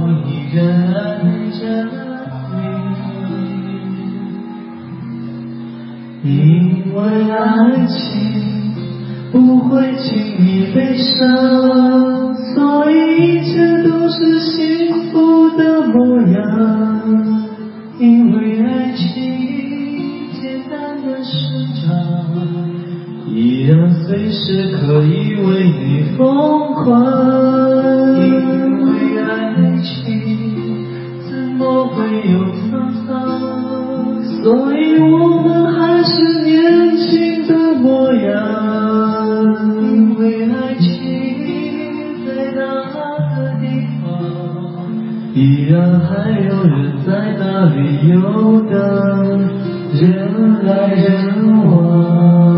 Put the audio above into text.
我依然爱着你。因为爱情不会轻易悲伤，所以一切都是幸福的模样。因为爱情简单的生长，依然随时可以为你疯狂。有沧桑？所以我们还是年轻的模样。因为爱情在那个地方，依然还有人在那里游荡，人来人往。